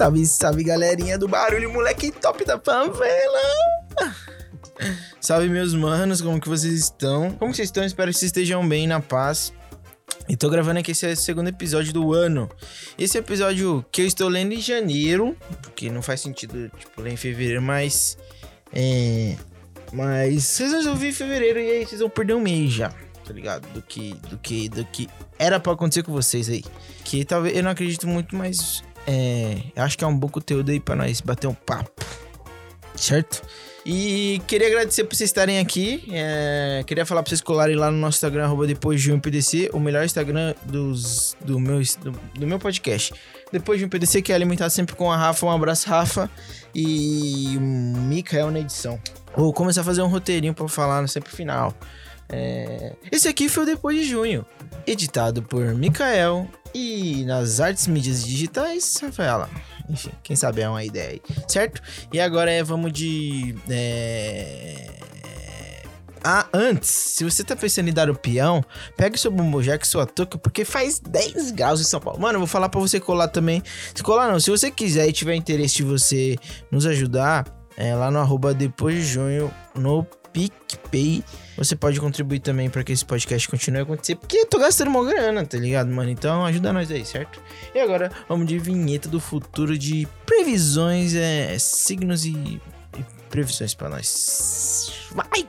Salve, salve galerinha do barulho, moleque top da favela! Salve meus manos, como que vocês estão? Como vocês estão? Espero que vocês estejam bem, na paz. E tô gravando aqui esse segundo episódio do ano. Esse episódio que eu estou lendo em janeiro, porque não faz sentido, tipo, ler em fevereiro, mas... É... Mas vocês vão ouvir em fevereiro e aí vocês vão perder um mês já, tá ligado? Do que, do que, do que era pra acontecer com vocês aí. Que talvez, eu não acredito muito, mas é, acho que é um bom conteúdo aí pra nós bater um papo. Certo? E queria agradecer por vocês estarem aqui. é, queria falar pra vocês colarem lá no nosso Instagram, arroba depois de um PDC, o melhor Instagram dos, do, meu, do, do meu podcast. Depois de um PDC, que é alimentado sempre com a Rafa. Um abraço, Rafa. E o Mikael na edição. Vou começar a fazer um roteirinho pra falar sempre no final. É, Esse aqui foi o Depois de Junho, editado por Mikael e nas artes mídias digitais, Rafaela. Enfim, quem sabe é uma ideia aí, certo? E agora é, vamos de. É... Ah, antes, se você tá pensando em dar o peão, pega o seu bombojack sua touca, porque faz 10 graus em São Paulo. Mano, eu vou falar pra você colar também. Se colar não, se você quiser e tiver interesse de você nos ajudar, é lá no arroba depois de junho, no PicPay. Você pode contribuir também pra que esse podcast continue a acontecer, porque eu tô gastando uma grana, tá ligado, mano? Então ajuda nós aí, certo? E agora vamos de vinheta do futuro de previsões, é, signos e, e previsões pra nós. Vai!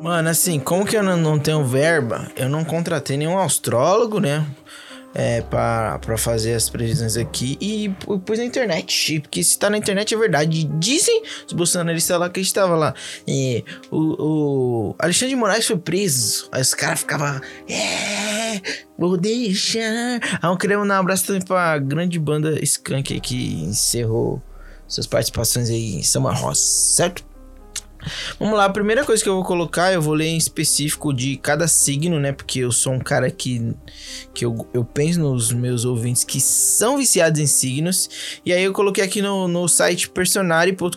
Mano, assim, como que eu não, tenho verba, eu não contratei nenhum astrólogo, né? É, pra fazer as previsões aqui e pu- pus na internet. Porque se tá na internet é verdade. Dizem os bolsonaristas lá que a gente tava lá. É, o, o Alexandre de Moraes foi preso. Aí os caras ficavam. É, vou deixar. Aí eu queria um abraço também pra grande banda Skank que encerrou suas participações aí em Samba Rosa, certo? Vamos lá, a primeira coisa que eu vou colocar, eu vou ler em específico de cada signo, né? Porque eu sou um cara que, que eu, eu penso nos meus ouvintes que são viciados em signos. E aí eu coloquei aqui no, no site personari.com.br.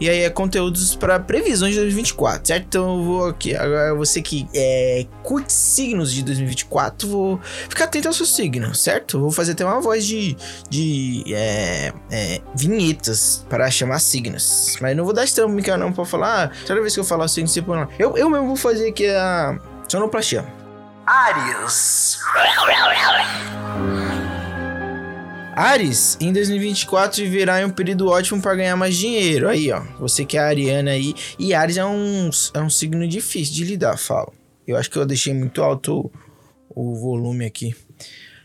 E aí é conteúdos para previsões de 2024, certo? Então eu vou aqui, agora você que é, curte signos de 2024, vou ficar atento ao seu signo, certo? Vou fazer até uma voz de, de é, é, vinhetas para chamar signos. Mas não vou dar estampa, Mikael, não, pra falar. Ah, toda vez que eu falar signo, você põe lá. Eu, eu mesmo vou fazer aqui a sonoplastia. Ares. Ares, em 2024 viverá em um período ótimo para ganhar mais dinheiro. Aí, ó. Você que é ariana aí. E Ares é um, é um signo difícil de lidar, falo. Eu acho que eu deixei muito alto o, o volume aqui.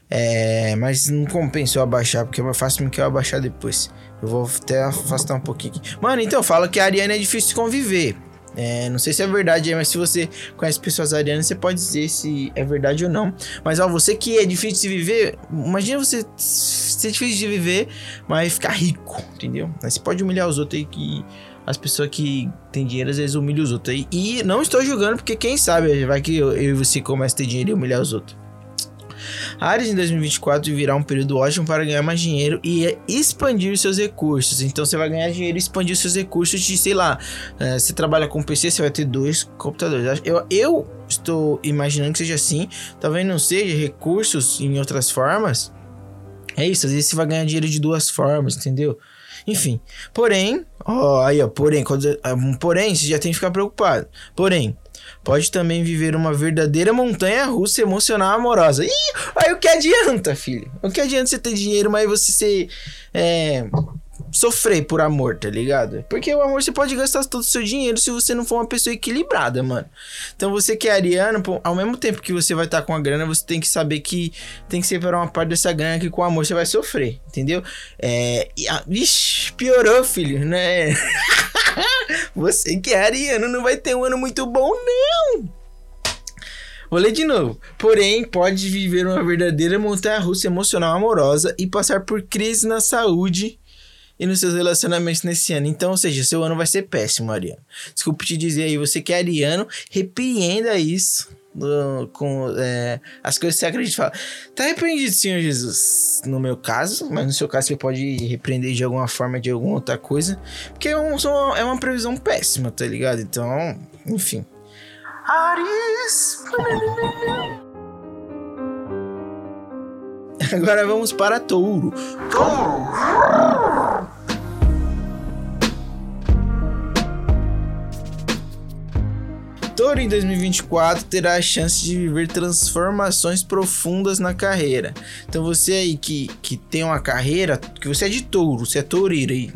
É, mas não compensa eu abaixar, porque é mais fácil que eu abaixar depois. Eu vou até afastar um pouquinho aqui. Mano, então fala que a Ariana é difícil de conviver. É, não sei se é verdade, mas se você conhece pessoas arianas, você pode dizer se é verdade ou não. Mas ó, você que é difícil de viver, imagina você ser difícil de viver, mas ficar rico, entendeu? Aí você pode humilhar os outros aí que. As pessoas que têm dinheiro às vezes humilham os outros aí. E não estou julgando, porque quem sabe vai que eu, eu e você comece a ter dinheiro e humilhar os outros. Ares em 2024 virá um período ótimo para ganhar mais dinheiro e expandir seus recursos. Então você vai ganhar dinheiro e expandir seus recursos de, sei lá, eh, você trabalha com PC, você vai ter dois computadores. Eu, eu estou imaginando que seja assim. Talvez não seja recursos em outras formas. É isso, às vezes você vai ganhar dinheiro de duas formas, entendeu? Enfim, porém, ó, aí ó, porém, quando, ah, porém, você já tem que ficar preocupado. Porém, pode também viver uma verdadeira montanha russa emocional amorosa. Ih, aí o que adianta, filho? O que adianta você ter dinheiro, mas você ser. É, sofrer por amor, tá ligado? Porque o amor você pode gastar todo o seu dinheiro se você não for uma pessoa equilibrada, mano. Então você que é ariano, pô, ao mesmo tempo que você vai estar com a grana, você tem que saber que tem que separar uma parte dessa grana que com amor você vai sofrer, entendeu? É. E, ah, vixe, piorou, filho, né? você que é ariano não vai ter um ano muito bom, não. Vou ler de novo. Porém, pode viver uma verdadeira montanha-russa emocional amorosa e passar por crise na saúde e nos seus relacionamentos nesse ano. Então, ou seja, seu ano vai ser péssimo, Ariano. Desculpe te dizer aí, você que é ariano, repreenda isso no- com é, as coisas que você acredita. Fala, tá repreendido, Senhor Jesus. No meu caso, mas no seu caso você pode repreender de alguma forma, de alguma outra coisa. Porque é, um- é uma previsão péssima, tá ligado? Então, enfim. Ares. Agora vamos para Touro. Touro em 2024 terá a chance de viver transformações profundas na carreira. Então você aí que, que tem uma carreira, que você é de touro, você é toureiro aí.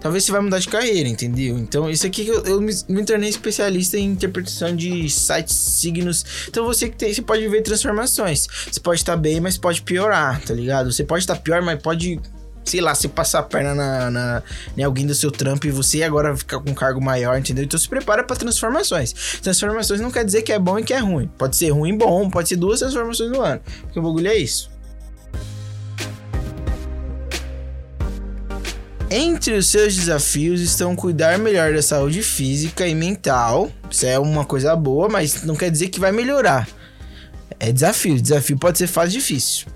Talvez você vai mudar de carreira, entendeu? Então, isso aqui que eu, eu me, me tornei especialista em interpretação de sites, signos. Então, você que tem, você pode ver transformações. Você pode estar bem, mas pode piorar, tá ligado? Você pode estar pior, mas pode, sei lá, você passar a perna na, na, em alguém do seu trampo e você agora ficar com um cargo maior, entendeu? Então, se prepara para transformações. Transformações não quer dizer que é bom e que é ruim. Pode ser ruim e bom, pode ser duas transformações no ano. Porque o bagulho é isso. Entre os seus desafios estão cuidar melhor da saúde física e mental. Isso é uma coisa boa, mas não quer dizer que vai melhorar. É desafio. Desafio pode ser fase difícil.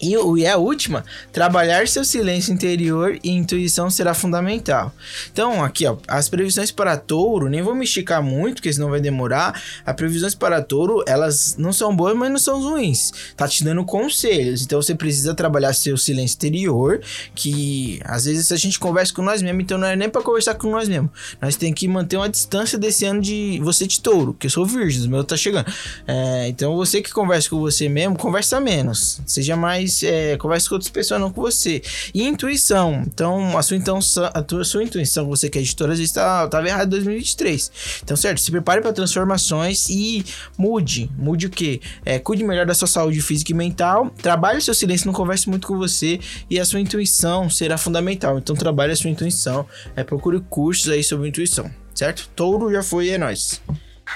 E, e a última, trabalhar seu silêncio interior e intuição será fundamental. Então, aqui, ó, as previsões para touro, nem vou me esticar muito, porque senão vai demorar. As previsões para touro, elas não são boas, mas não são ruins. Tá te dando conselhos. Então, você precisa trabalhar seu silêncio interior, que às vezes a gente conversa com nós mesmos, então não é nem para conversar com nós mesmos. Nós tem que manter uma distância desse ano de você de touro, que eu sou virgem, o meu tá chegando. É, então, você que conversa com você mesmo, conversa menos. Seja mais. É, conversa com outras pessoas, não com você. E intuição. Então, a sua, intuição, a tua, sua intuição, você que é editora, às vezes tá, errado em 2023. Então, certo? Se prepare para transformações e mude. Mude o quê? É, cuide melhor da sua saúde física e mental. Trabalhe o seu silêncio, não converse muito com você. E a sua intuição será fundamental. Então, trabalhe a sua intuição. É, procure cursos aí sobre intuição. Certo? Touro já foi, é nóis.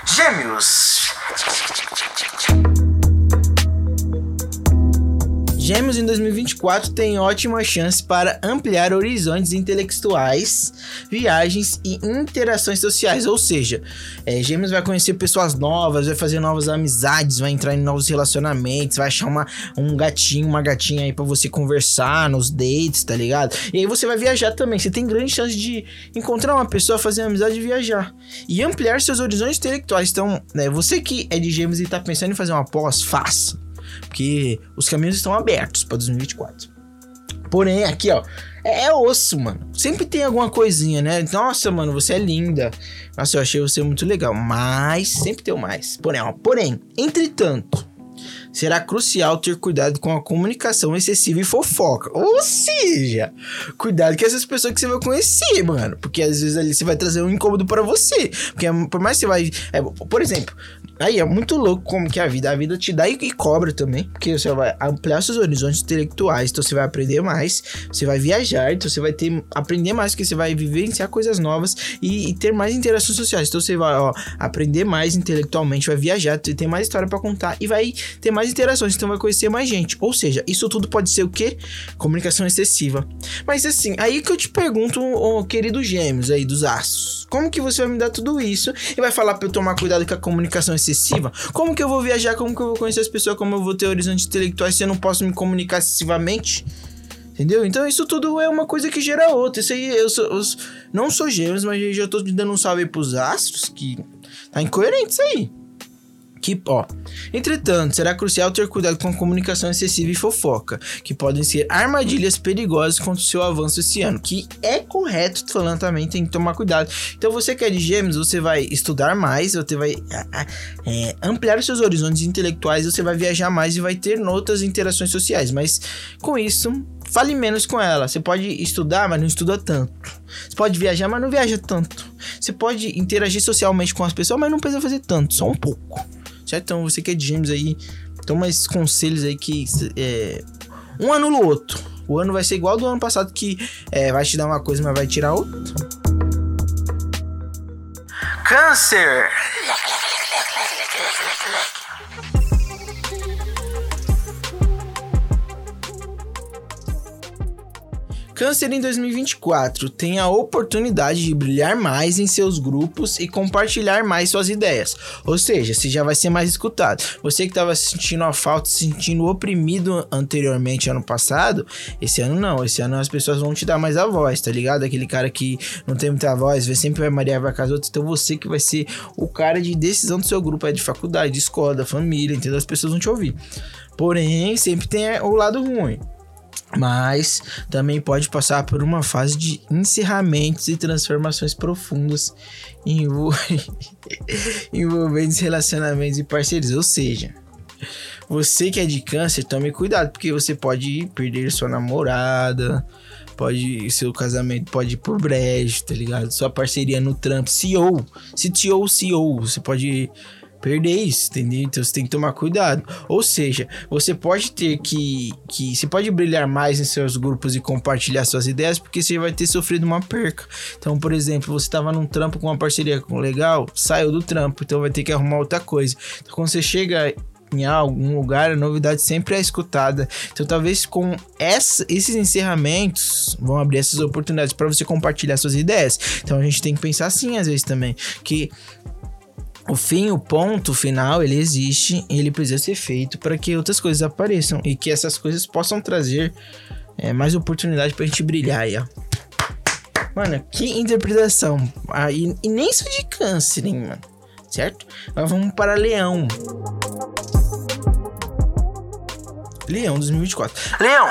Gêmeos. Gêmeos em 2024 tem ótima chance para ampliar horizontes intelectuais, viagens e interações sociais. Ou seja, é, Gêmeos vai conhecer pessoas novas, vai fazer novas amizades, vai entrar em novos relacionamentos, vai achar uma, um gatinho, uma gatinha aí pra você conversar nos dates, tá ligado? E aí você vai viajar também. Você tem grande chance de encontrar uma pessoa, fazer amizade e viajar. E ampliar seus horizontes intelectuais. Então, né, você que é de Gêmeos e tá pensando em fazer uma pós, faça. Porque os caminhos estão abertos para 2024. Porém, aqui, ó, é, é osso, mano. Sempre tem alguma coisinha, né? Nossa, mano, você é linda. Nossa, eu achei você muito legal. Mas sempre tem o mais. Porém, ó, porém, entretanto, será crucial ter cuidado com a comunicação excessiva e fofoca. Ou seja, cuidado com essas pessoas que você vai conhecer, mano. Porque às vezes ali você vai trazer um incômodo para você. Porque por mais que você vai. é, por exemplo, aí é muito louco como que é a vida. A vida te dá e, e cobra também. Porque você vai ampliar seus horizontes intelectuais. Então você vai aprender mais. Você vai viajar. Então você vai ter. Aprender mais. Porque você vai vivenciar coisas novas. E, e ter mais interações sociais. Então você vai, ó, aprender mais intelectualmente. Vai viajar. Ter mais história para contar. E vai ter mais interações. Então vai conhecer mais gente. Ou seja, isso tudo pode ser o quê? Comunicação excessiva. Mas assim, aí que eu te pergunto, ô querido gêmeos aí dos aços. Como que você vai me dar tudo isso e vai falar pra eu tomar cuidado com a comunicação excessiva? Como que eu vou viajar? Como que eu vou conhecer as pessoas? Como eu vou ter horizontes intelectuais se eu não posso me comunicar excessivamente? Entendeu? Então isso tudo é uma coisa que gera outra. Isso aí eu, sou, eu não sou gêmeos, mas eu já tô dando um salve pros astros que tá incoerente isso aí. Que, ó. Entretanto, será crucial ter cuidado com a comunicação excessiva e fofoca, que podem ser armadilhas perigosas contra o seu avanço esse ano. Que é correto, falando também, tem que tomar cuidado. Então, você que é de gêmeos, você vai estudar mais, você vai é, ampliar os seus horizontes intelectuais, você vai viajar mais e vai ter outras interações sociais. Mas com isso, fale menos com ela. Você pode estudar, mas não estuda tanto. Você pode viajar, mas não viaja tanto. Você pode interagir socialmente com as pessoas, mas não precisa fazer tanto, só um pouco. Certo? Então você que é de gêmeos aí, toma esses conselhos aí que é, um anula o outro. O ano vai ser igual do ano passado, que é, vai te dar uma coisa, mas vai tirar outra. Câncer! Câncer em 2024 tem a oportunidade de brilhar mais em seus grupos e compartilhar mais suas ideias. Ou seja, você já vai ser mais escutado. Você que estava sentindo a falta, se sentindo oprimido anteriormente ano passado, esse ano não. Esse ano as pessoas vão te dar mais a voz, tá ligado? Aquele cara que não tem muita voz, vê sempre vai Maria vai com as outras. Então você que vai ser o cara de decisão do seu grupo, é de faculdade, de escola, da família, entendeu? As pessoas vão te ouvir. Porém, sempre tem o lado ruim mas também pode passar por uma fase de encerramentos e transformações profundas envolvendo relacionamentos e parcerias. Ou seja, você que é de câncer, tome cuidado, porque você pode perder sua namorada, pode seu casamento pode ir por brejo, tá ligado? Sua parceria no trampo, CEO, CTO, CEO, você pode perder isso, entendeu? Então você tem que tomar cuidado. Ou seja, você pode ter que, que. Você pode brilhar mais em seus grupos e compartilhar suas ideias, porque você vai ter sofrido uma perca. Então, por exemplo, você estava num trampo com uma parceria legal, saiu do trampo, então vai ter que arrumar outra coisa. Então, quando você chega em algum lugar, a novidade sempre é escutada. Então, talvez com essa, esses encerramentos vão abrir essas oportunidades para você compartilhar suas ideias. Então, a gente tem que pensar assim às vezes também, que o fim, o ponto final, ele existe e ele precisa ser feito para que outras coisas apareçam e que essas coisas possam trazer é, mais oportunidade pra gente brilhar aí, ó. Mano, que interpretação. Ah, e, e nem só de câncer, hein, mano. Certo? Agora vamos para Leão. Leão 2024. Leão!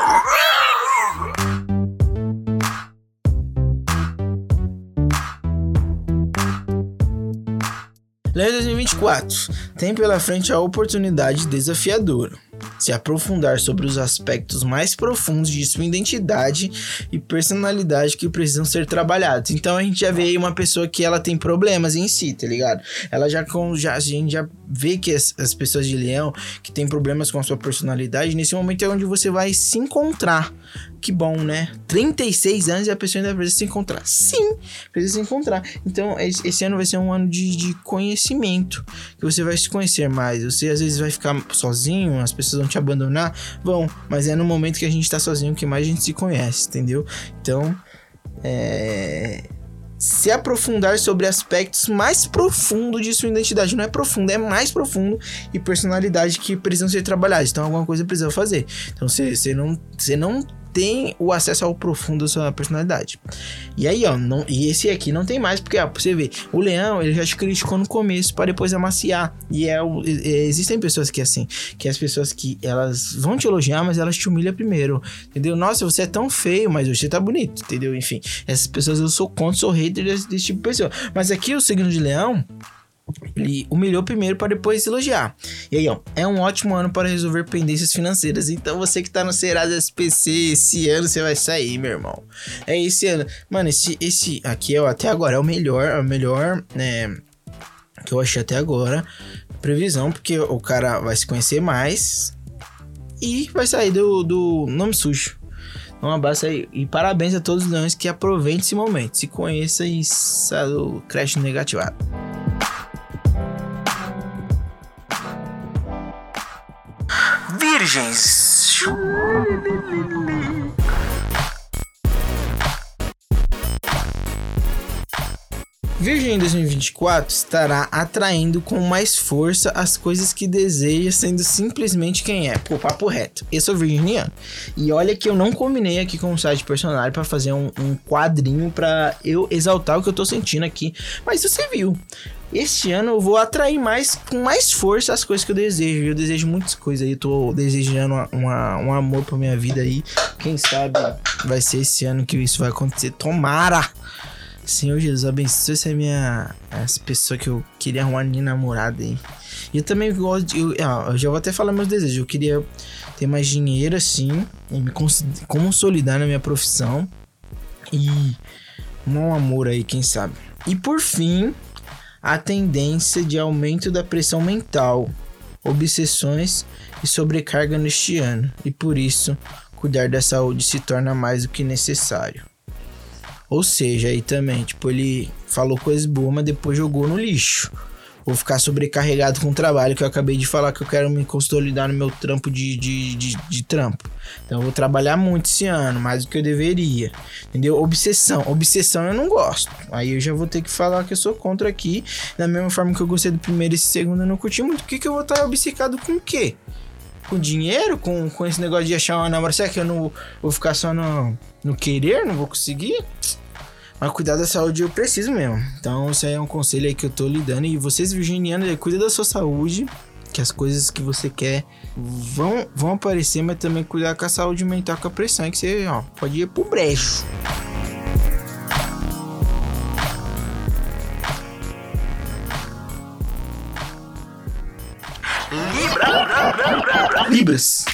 Leão 2024 tem pela frente a oportunidade desafiadora se aprofundar sobre os aspectos mais profundos de sua identidade e personalidade que precisam ser trabalhados. Então a gente já vê aí uma pessoa que ela tem problemas em si, tá ligado? Ela já com já a gente já vê que as, as pessoas de leão que tem problemas com a sua personalidade, nesse momento é onde você vai se encontrar que bom, né? 36 anos e a pessoa ainda precisa se encontrar. Sim, precisa se encontrar. Então, esse ano vai ser um ano de, de conhecimento, que você vai se conhecer mais. Você às vezes vai ficar sozinho, as pessoas vão te abandonar, vão, mas é no momento que a gente tá sozinho que mais a gente se conhece, entendeu? Então, é se aprofundar sobre aspectos mais profundos de sua identidade. Não é profundo, é mais profundo e personalidade que precisam ser trabalhadas. Então, alguma coisa precisa fazer. Então, você não, não tem o acesso ao profundo da sua personalidade. E aí, ó, não, e esse aqui não tem mais, porque, ó, pra você ver, o leão, ele já te criticou no começo para depois amaciar. E é, é, existem pessoas que, assim, que as pessoas que elas vão te elogiar, mas elas te humilham primeiro, entendeu? Nossa, você é tão feio, mas você tá bonito, entendeu? Enfim, essas pessoas eu sou contra, sou hater desse, desse tipo de pessoa. Mas aqui o signo de leão, ele humilhou primeiro para depois elogiar. E aí, ó, é um ótimo ano para resolver pendências financeiras. Então, você que tá no Serasa SPC, esse ano você vai sair, meu irmão. É esse ano. Mano, esse, esse aqui, ó, até agora é o melhor, é o melhor, né, que eu achei até agora. Previsão, porque o cara vai se conhecer mais e vai sair do, do nome sujo. Um abraço aí e parabéns a todos os leões que aproveitem esse momento. Se conheça e saia do crédito negativado. Virgens. Virgem em 2024 estará atraindo com mais força as coisas que deseja, sendo simplesmente quem é. Pô, papo reto. Eu sou virginiano. E olha que eu não combinei aqui com o site personagem para fazer um, um quadrinho para eu exaltar o que eu tô sentindo aqui. Mas você viu. Este ano eu vou atrair mais, com mais força as coisas que eu desejo. Eu desejo muitas coisas aí. Eu tô desejando uma, uma, um amor pra minha vida aí. Quem sabe vai ser esse ano que isso vai acontecer. Tomara! Senhor Jesus, abençoe essa minha. Essa pessoa que eu queria arrumar minha namorada aí. E eu também gosto de. Eu, ah, eu já vou até falar meus desejos. Eu queria ter mais dinheiro assim. E me consolidar na minha profissão. E. Um amor aí, quem sabe. E por fim, a tendência de aumento da pressão mental, obsessões e sobrecarga neste ano, e por isso cuidar da saúde se torna mais do que necessário. Ou seja, aí também, tipo, ele falou coisas boas, mas depois jogou no lixo. Vou ficar sobrecarregado com o trabalho, que eu acabei de falar que eu quero me consolidar no meu trampo de, de, de, de trampo. Então eu vou trabalhar muito esse ano, mais do que eu deveria. Entendeu? Obsessão. Obsessão eu não gosto. Aí eu já vou ter que falar que eu sou contra aqui. Da mesma forma que eu gostei do primeiro e segundo, eu não curti muito. Por que, que eu vou estar obcecado com o quê? Com dinheiro? Com, com esse negócio de achar uma namorada? Será que eu não vou ficar só no, no querer? Não vou conseguir? Mas cuidar da saúde eu preciso mesmo. Então, isso aí é um conselho aí que eu tô lhe dando. E vocês, virginianos, aí, cuida da sua saúde. Que as coisas que você quer vão, vão aparecer, mas também cuidar com a saúde mental, com a pressão, que você ó, pode ir pro brejo. Libras.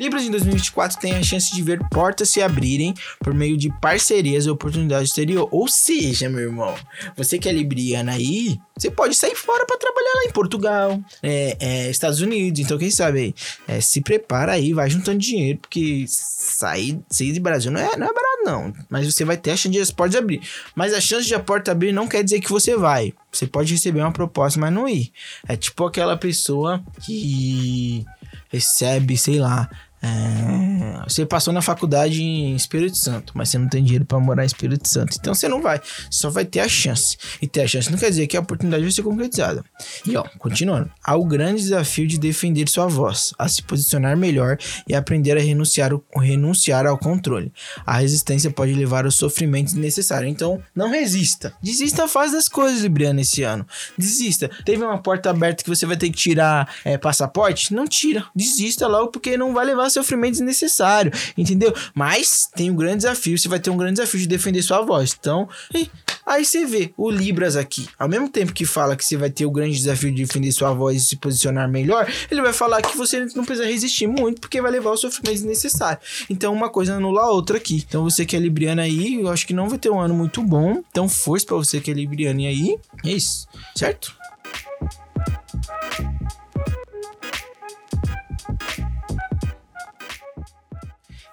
Libras em 2024 tem a chance de ver portas se abrirem por meio de parcerias e oportunidades exterior. Ou seja, meu irmão, você que é libriana aí, você pode sair fora para trabalhar lá em Portugal, é, é, Estados Unidos. Então, quem sabe é, se prepara aí, vai juntando dinheiro, porque sair, sair do Brasil não é, não é barato, não. Mas você vai ter a chance de as portas abrir. Mas a chance de a porta abrir não quer dizer que você vai. Você pode receber uma proposta, mas não ir. É tipo aquela pessoa que recebe, sei lá, é, você passou na faculdade em Espírito Santo, mas você não tem dinheiro para morar em Espírito Santo. Então você não vai, só vai ter a chance. E ter a chance não quer dizer que a oportunidade vai ser concretizada. E ó, continuando. Há o grande desafio de defender sua voz, a se posicionar melhor e aprender a renunciar, renunciar ao controle. A resistência pode levar ao sofrimento desnecessário. Então não resista. Desista, faz das coisas, Libriano, esse ano. Desista. Teve uma porta aberta que você vai ter que tirar é, passaporte? Não tira. Desista logo, porque não vai levar sofrimento desnecessário, entendeu? Mas tem um grande desafio, você vai ter um grande desafio de defender sua voz. Então, aí você vê o Libras aqui. Ao mesmo tempo que fala que você vai ter o grande desafio de defender sua voz e se posicionar melhor, ele vai falar que você não precisa resistir muito, porque vai levar o sofrimento desnecessário. Então, uma coisa anula a outra aqui. Então, você que é Libriana aí, eu acho que não vai ter um ano muito bom. Então, força para você que é Libriana aí. É isso, certo?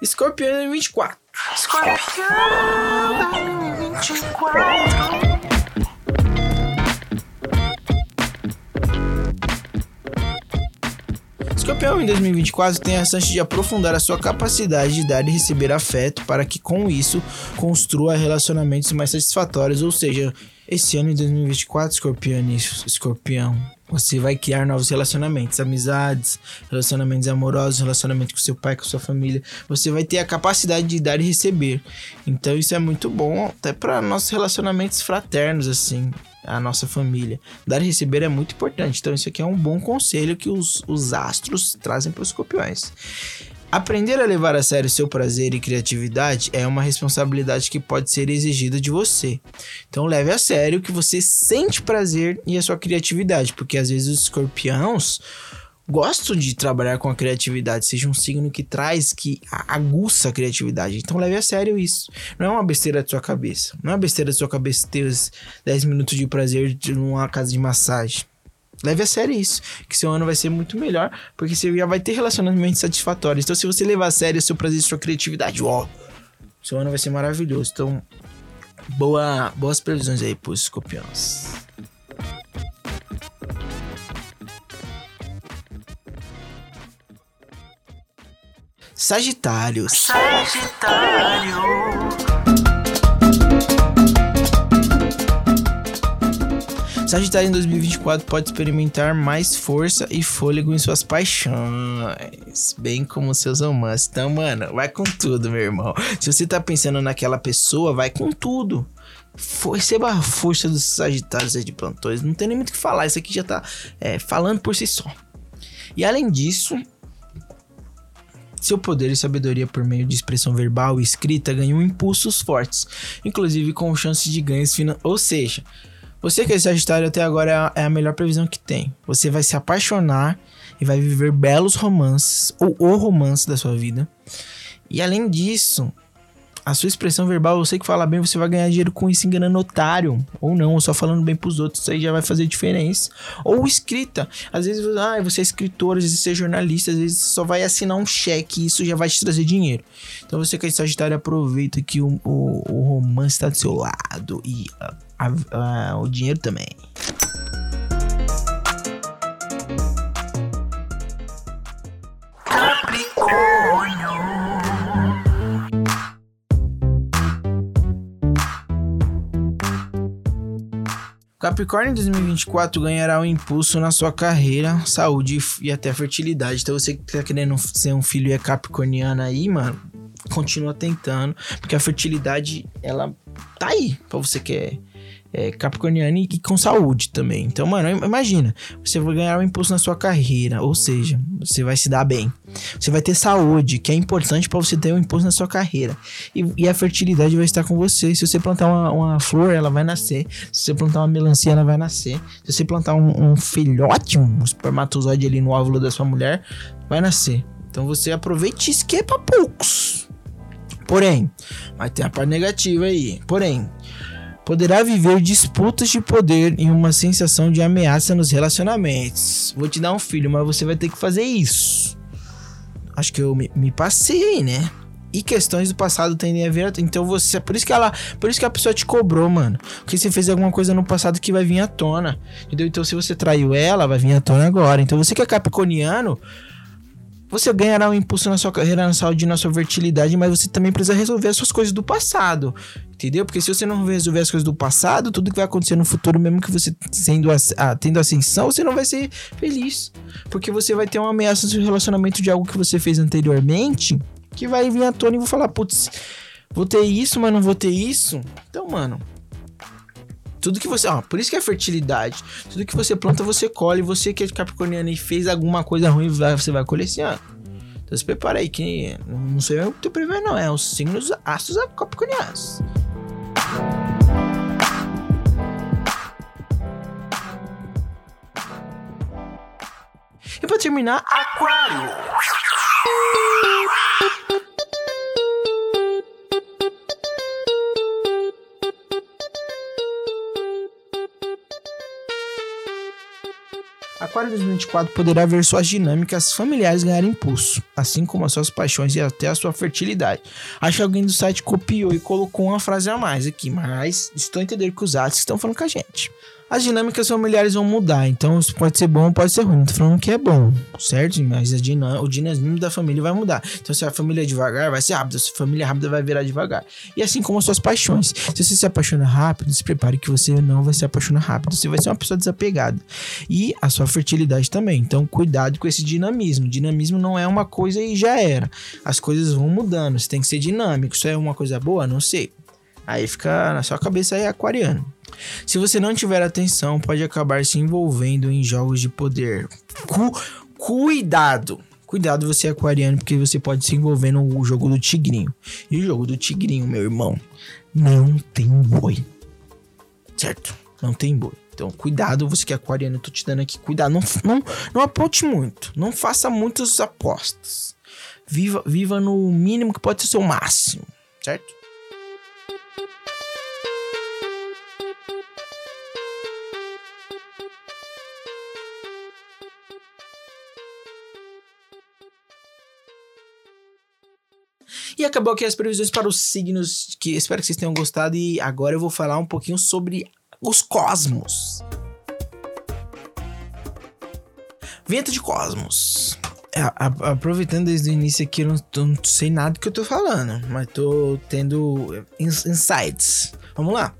Escorpião 24. Escorpião 24. Escorpião em 2024 tem a chance de aprofundar a sua capacidade de dar e receber afeto para que com isso construa relacionamentos mais satisfatórios, ou seja, esse ano em 2024, Escorpião, você vai criar novos relacionamentos, amizades, relacionamentos amorosos, relacionamento com seu pai, com sua família. Você vai ter a capacidade de dar e receber. Então isso é muito bom até para nossos relacionamentos fraternos assim, a nossa família. Dar e receber é muito importante. Então isso aqui é um bom conselho que os, os astros trazem para os escorpiões. Aprender a levar a sério seu prazer e criatividade é uma responsabilidade que pode ser exigida de você. Então leve a sério que você sente prazer e a sua criatividade, porque às vezes os escorpiãos gostam de trabalhar com a criatividade, seja um signo que traz, que aguça a criatividade. Então leve a sério isso. Não é uma besteira da sua cabeça. Não é uma besteira da sua cabeça ter os 10 minutos de prazer numa casa de massagem. Leve a sério isso, que seu ano vai ser muito melhor, porque você já vai ter relacionamentos satisfatórios. Então, se você levar a sério seu prazer e sua criatividade, ó, seu ano vai ser maravilhoso. Então, boa, boas previsões aí pros escorpiões. Sagitário. Sagitário. Sagitário em 2024 pode experimentar mais força e fôlego em suas paixões, bem como seus romances. Então, mano, vai com tudo, meu irmão. Se você tá pensando naquela pessoa, vai com tudo. Receba a força dos Sagitários aí de plantões. Não tem nem muito o que falar. Isso aqui já tá é, falando por si só. E além disso, seu poder e sabedoria por meio de expressão verbal e escrita ganham impulsos fortes, inclusive com chances de ganhos financeiros. Ou seja, você que é Sagitário até agora é a melhor previsão que tem. Você vai se apaixonar e vai viver belos romances, ou o romance da sua vida. E além disso, a sua expressão verbal, você que fala bem, você vai ganhar dinheiro com isso enganando otário. Ou não, ou só falando bem pros outros, isso aí já vai fazer diferença. Ou escrita. Às vezes, ah, você é escritor, às vezes você é jornalista, às vezes você só vai assinar um cheque e isso já vai te trazer dinheiro. Então você que é Sagitário, aproveita que o, o, o romance tá do seu lado e a- a- o dinheiro também. Capricórnio. Capricórnio em 2024 ganhará um impulso na sua carreira, saúde e até fertilidade. Então você que tá querendo ser um filho e é capricorniano aí, mano, continua tentando, porque a fertilidade ela tá aí pra você que é, é capricorniano e, com saúde também. Então, mano, imagina, você vai ganhar um impulso na sua carreira, ou seja, você vai se dar bem. Você vai ter saúde, que é importante pra você ter um impulso na sua carreira. E, e a fertilidade vai estar com você. Se você plantar uma, uma flor, ela vai nascer. Se você plantar uma melancia, ela vai nascer. Se você plantar um, um filhote, um espermatozoide ali no óvulo da sua mulher, vai nascer. Então você aproveite isso que é pra poucos. Porém, mas tem a parte negativa aí. Porém, poderá viver disputas de poder e uma sensação de ameaça nos relacionamentos. Vou te dar um filho, mas você vai ter que fazer isso. Acho que eu me, me passei, né? E questões do passado tendem a vir. Então você. Por isso que ela. Por isso que a pessoa te cobrou, mano. Porque você fez alguma coisa no passado que vai vir à tona. Entendeu? Então se você traiu ela, vai vir à tona agora. Então você que é capricorniano. Você ganhará um impulso na sua carreira, na saúde na sua fertilidade, mas você também precisa resolver as suas coisas do passado. Entendeu? Porque se você não resolver as coisas do passado, tudo que vai acontecer no futuro, mesmo que você sendo tendo ascensão, você não vai ser feliz. Porque você vai ter uma ameaça no seu relacionamento de algo que você fez anteriormente, que vai vir à tona e vou falar, putz, vou ter isso, mas não vou ter isso. Então, mano, tudo que você. Ó, por isso que é fertilidade. Tudo que você planta, você colhe. Você que é capricorniano e fez alguma coisa ruim, você vai colher esse ano. Então se prepara aí, que não sou eu que tô prevendo, não. É os signos astros capricornianos. E pra terminar, Aquário. Aquário 2024 poderá ver suas dinâmicas familiares ganhar impulso, assim como as suas paixões e até a sua fertilidade. Acho que alguém do site copiou e colocou uma frase a mais aqui, mas estou entendendo que os atos estão falando com a gente. As dinâmicas familiares vão mudar, então isso pode ser bom, pode ser ruim. Tô falando que é bom, certo? Mas o dinamismo da família vai mudar. Então, se a família é devagar, vai ser rápido. Se a família é rápida, vai virar devagar. E assim como as suas paixões. Se você se apaixona rápido, se prepare que você não vai se apaixonar rápido. Você vai ser uma pessoa desapegada. E a sua fertilidade também. Então, cuidado com esse dinamismo. Dinamismo não é uma coisa e já era. As coisas vão mudando. Você tem que ser dinâmico. Isso é uma coisa boa? Não sei. Aí fica na sua cabeça aí aquariano. Se você não tiver atenção, pode acabar se envolvendo em jogos de poder. Cu- cuidado! Cuidado você aquariano, porque você pode se envolver no jogo do tigrinho. E o jogo do tigrinho, meu irmão, não tem boi. Certo? Não tem boi. Então, cuidado, você que é aquariano, eu tô te dando aqui cuidado. Não, não, não aponte muito. Não faça muitas apostas. Viva, viva no mínimo que pode ser o seu máximo. Certo? E acabou aqui as previsões para os signos, que espero que vocês tenham gostado. E agora eu vou falar um pouquinho sobre os cosmos. Vento de cosmos. Aproveitando desde o início aqui, eu não, não sei nada que eu tô falando, mas tô tendo ins- insights. Vamos lá.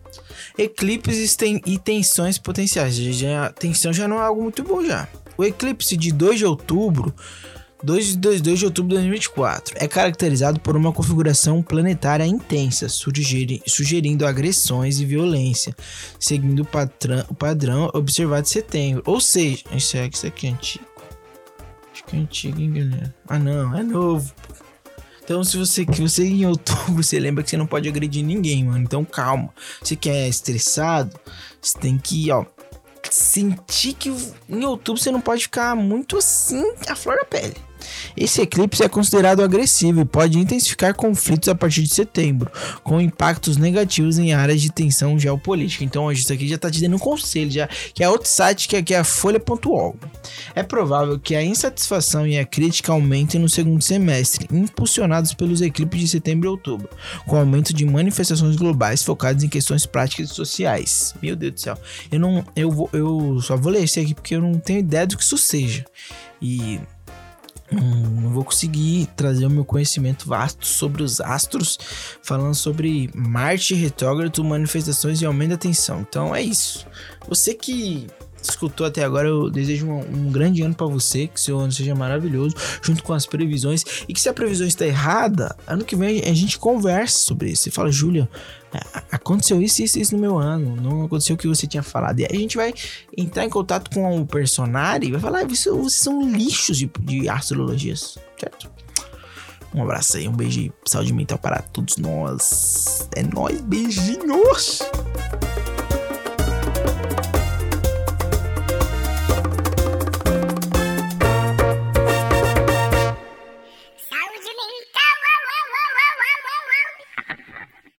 Eclipses tem, e tensões potenciais. Já- tensão já não é algo muito bom já. O eclipse de 2 de outubro 2 de 2 2 de outubro de 2024 é caracterizado por uma configuração planetária intensa, sugeri- sugerindo agressões e violência, seguindo o, o padrão observado em setembro. Ou seja, isso, é, isso aqui é antigo. Acho que é antigo, hein, galera? Ah, não, é novo. Então, se você que você em outubro, você lembra que você não pode agredir ninguém, mano. Então, calma. Você que é estressado, você tem que, ó, sentir que em outubro você não pode ficar muito assim a flor da pele. Esse eclipse é considerado agressivo e pode intensificar conflitos a partir de setembro, com impactos negativos em áreas de tensão geopolítica. Então, isso aqui já tá te dando um conselho, já, que é outro site que é, que é a Folha.org. É provável que a insatisfação e a crítica aumentem no segundo semestre, impulsionados pelos eclipses de setembro e outubro, com aumento de manifestações globais focadas em questões práticas e sociais. Meu Deus do céu. Eu não eu vou eu só vou ler esse aqui porque eu não tenho ideia do que isso seja. E hum, não vou conseguir trazer o meu conhecimento vasto sobre os astros, falando sobre Marte retrógrado, manifestações e aumento da tensão. Então é isso. Você que escutou até agora, eu desejo um, um grande ano para você, que seu ano seja maravilhoso, junto com as previsões. E que se a previsão está errada, ano que vem a gente conversa sobre isso. Você fala, Júlia, aconteceu isso, isso, isso no meu ano, não aconteceu o que você tinha falado. E aí a gente vai entrar em contato com o personagem e vai falar, ah, vocês são lixos de, de astrologias, certo? Um abraço aí, um beijo, saúde mental para todos nós. É nóis, beijinhos!